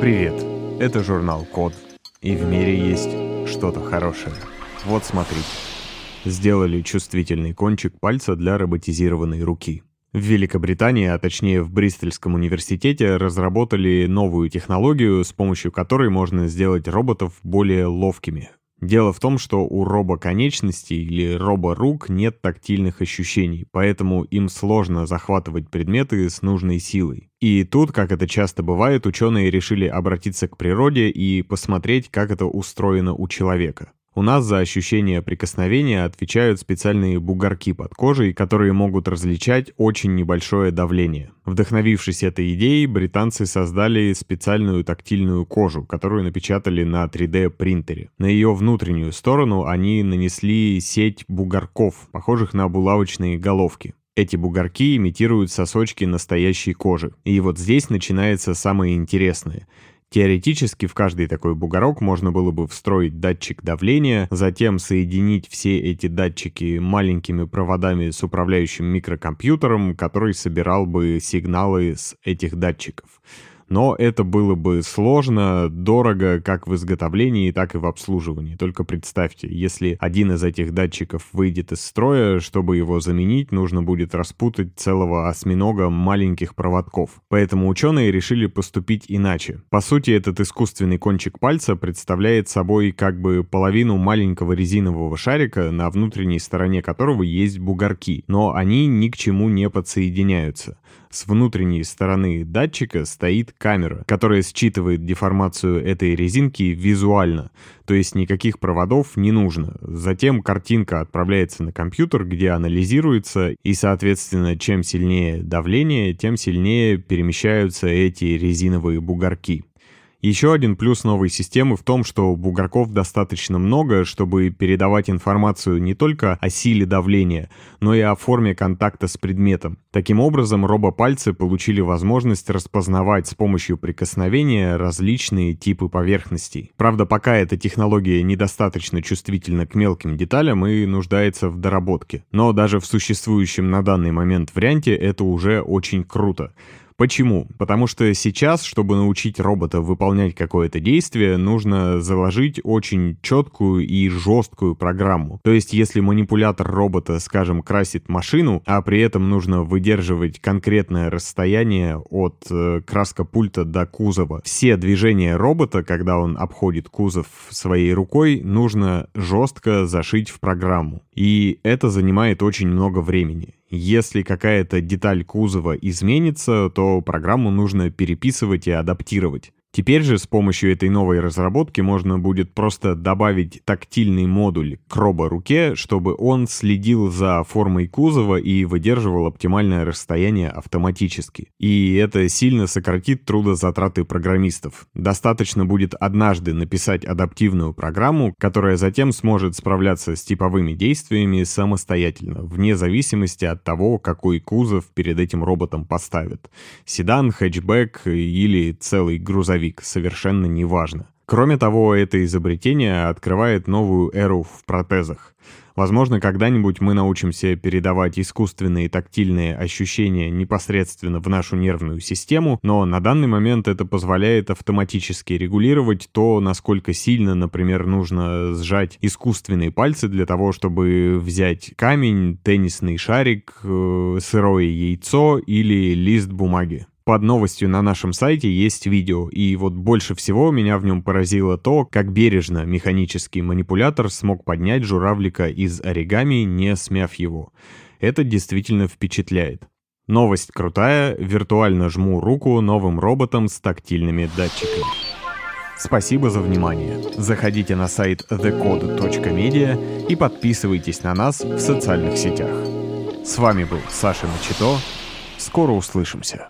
Привет, это журнал Код. И в мире есть что-то хорошее. Вот смотрите. Сделали чувствительный кончик пальца для роботизированной руки. В Великобритании, а точнее в Бристольском университете, разработали новую технологию, с помощью которой можно сделать роботов более ловкими, Дело в том, что у робоконечностей или роборук нет тактильных ощущений, поэтому им сложно захватывать предметы с нужной силой. И тут, как это часто бывает, ученые решили обратиться к природе и посмотреть, как это устроено у человека. У нас за ощущение прикосновения отвечают специальные бугорки под кожей, которые могут различать очень небольшое давление. Вдохновившись этой идеей, британцы создали специальную тактильную кожу, которую напечатали на 3D-принтере. На ее внутреннюю сторону они нанесли сеть бугорков, похожих на булавочные головки. Эти бугорки имитируют сосочки настоящей кожи. И вот здесь начинается самое интересное. Теоретически в каждый такой бугорок можно было бы встроить датчик давления, затем соединить все эти датчики маленькими проводами с управляющим микрокомпьютером, который собирал бы сигналы с этих датчиков но это было бы сложно, дорого как в изготовлении, так и в обслуживании. Только представьте, если один из этих датчиков выйдет из строя, чтобы его заменить, нужно будет распутать целого осьминога маленьких проводков. Поэтому ученые решили поступить иначе. По сути, этот искусственный кончик пальца представляет собой как бы половину маленького резинового шарика, на внутренней стороне которого есть бугорки, но они ни к чему не подсоединяются. С внутренней стороны датчика стоит камера, которая считывает деформацию этой резинки визуально, то есть никаких проводов не нужно. Затем картинка отправляется на компьютер, где анализируется, и, соответственно, чем сильнее давление, тем сильнее перемещаются эти резиновые бугорки. Еще один плюс новой системы в том, что бугорков достаточно много, чтобы передавать информацию не только о силе давления, но и о форме контакта с предметом. Таким образом, робопальцы получили возможность распознавать с помощью прикосновения различные типы поверхностей. Правда, пока эта технология недостаточно чувствительна к мелким деталям и нуждается в доработке. Но даже в существующем на данный момент варианте это уже очень круто. Почему? Потому что сейчас, чтобы научить робота выполнять какое-то действие, нужно заложить очень четкую и жесткую программу. То есть, если манипулятор робота, скажем, красит машину, а при этом нужно выдерживать конкретное расстояние от э, краска пульта до кузова, все движения робота, когда он обходит кузов своей рукой, нужно жестко зашить в программу. И это занимает очень много времени. Если какая-то деталь кузова изменится, то программу нужно переписывать и адаптировать. Теперь же с помощью этой новой разработки можно будет просто добавить тактильный модуль к робо-руке, чтобы он следил за формой кузова и выдерживал оптимальное расстояние автоматически. И это сильно сократит трудозатраты программистов. Достаточно будет однажды написать адаптивную программу, которая затем сможет справляться с типовыми действиями самостоятельно, вне зависимости от того, какой кузов перед этим роботом поставят. Седан, хэтчбэк или целый грузовик грузовик, совершенно неважно. Кроме того, это изобретение открывает новую эру в протезах. Возможно, когда-нибудь мы научимся передавать искусственные тактильные ощущения непосредственно в нашу нервную систему, но на данный момент это позволяет автоматически регулировать то, насколько сильно, например, нужно сжать искусственные пальцы для того, чтобы взять камень, теннисный шарик, э, сырое яйцо или лист бумаги под новостью на нашем сайте есть видео, и вот больше всего меня в нем поразило то, как бережно механический манипулятор смог поднять журавлика из оригами, не смяв его. Это действительно впечатляет. Новость крутая, виртуально жму руку новым роботам с тактильными датчиками. Спасибо за внимание. Заходите на сайт thecode.media и подписывайтесь на нас в социальных сетях. С вами был Саша Начито. Скоро услышимся.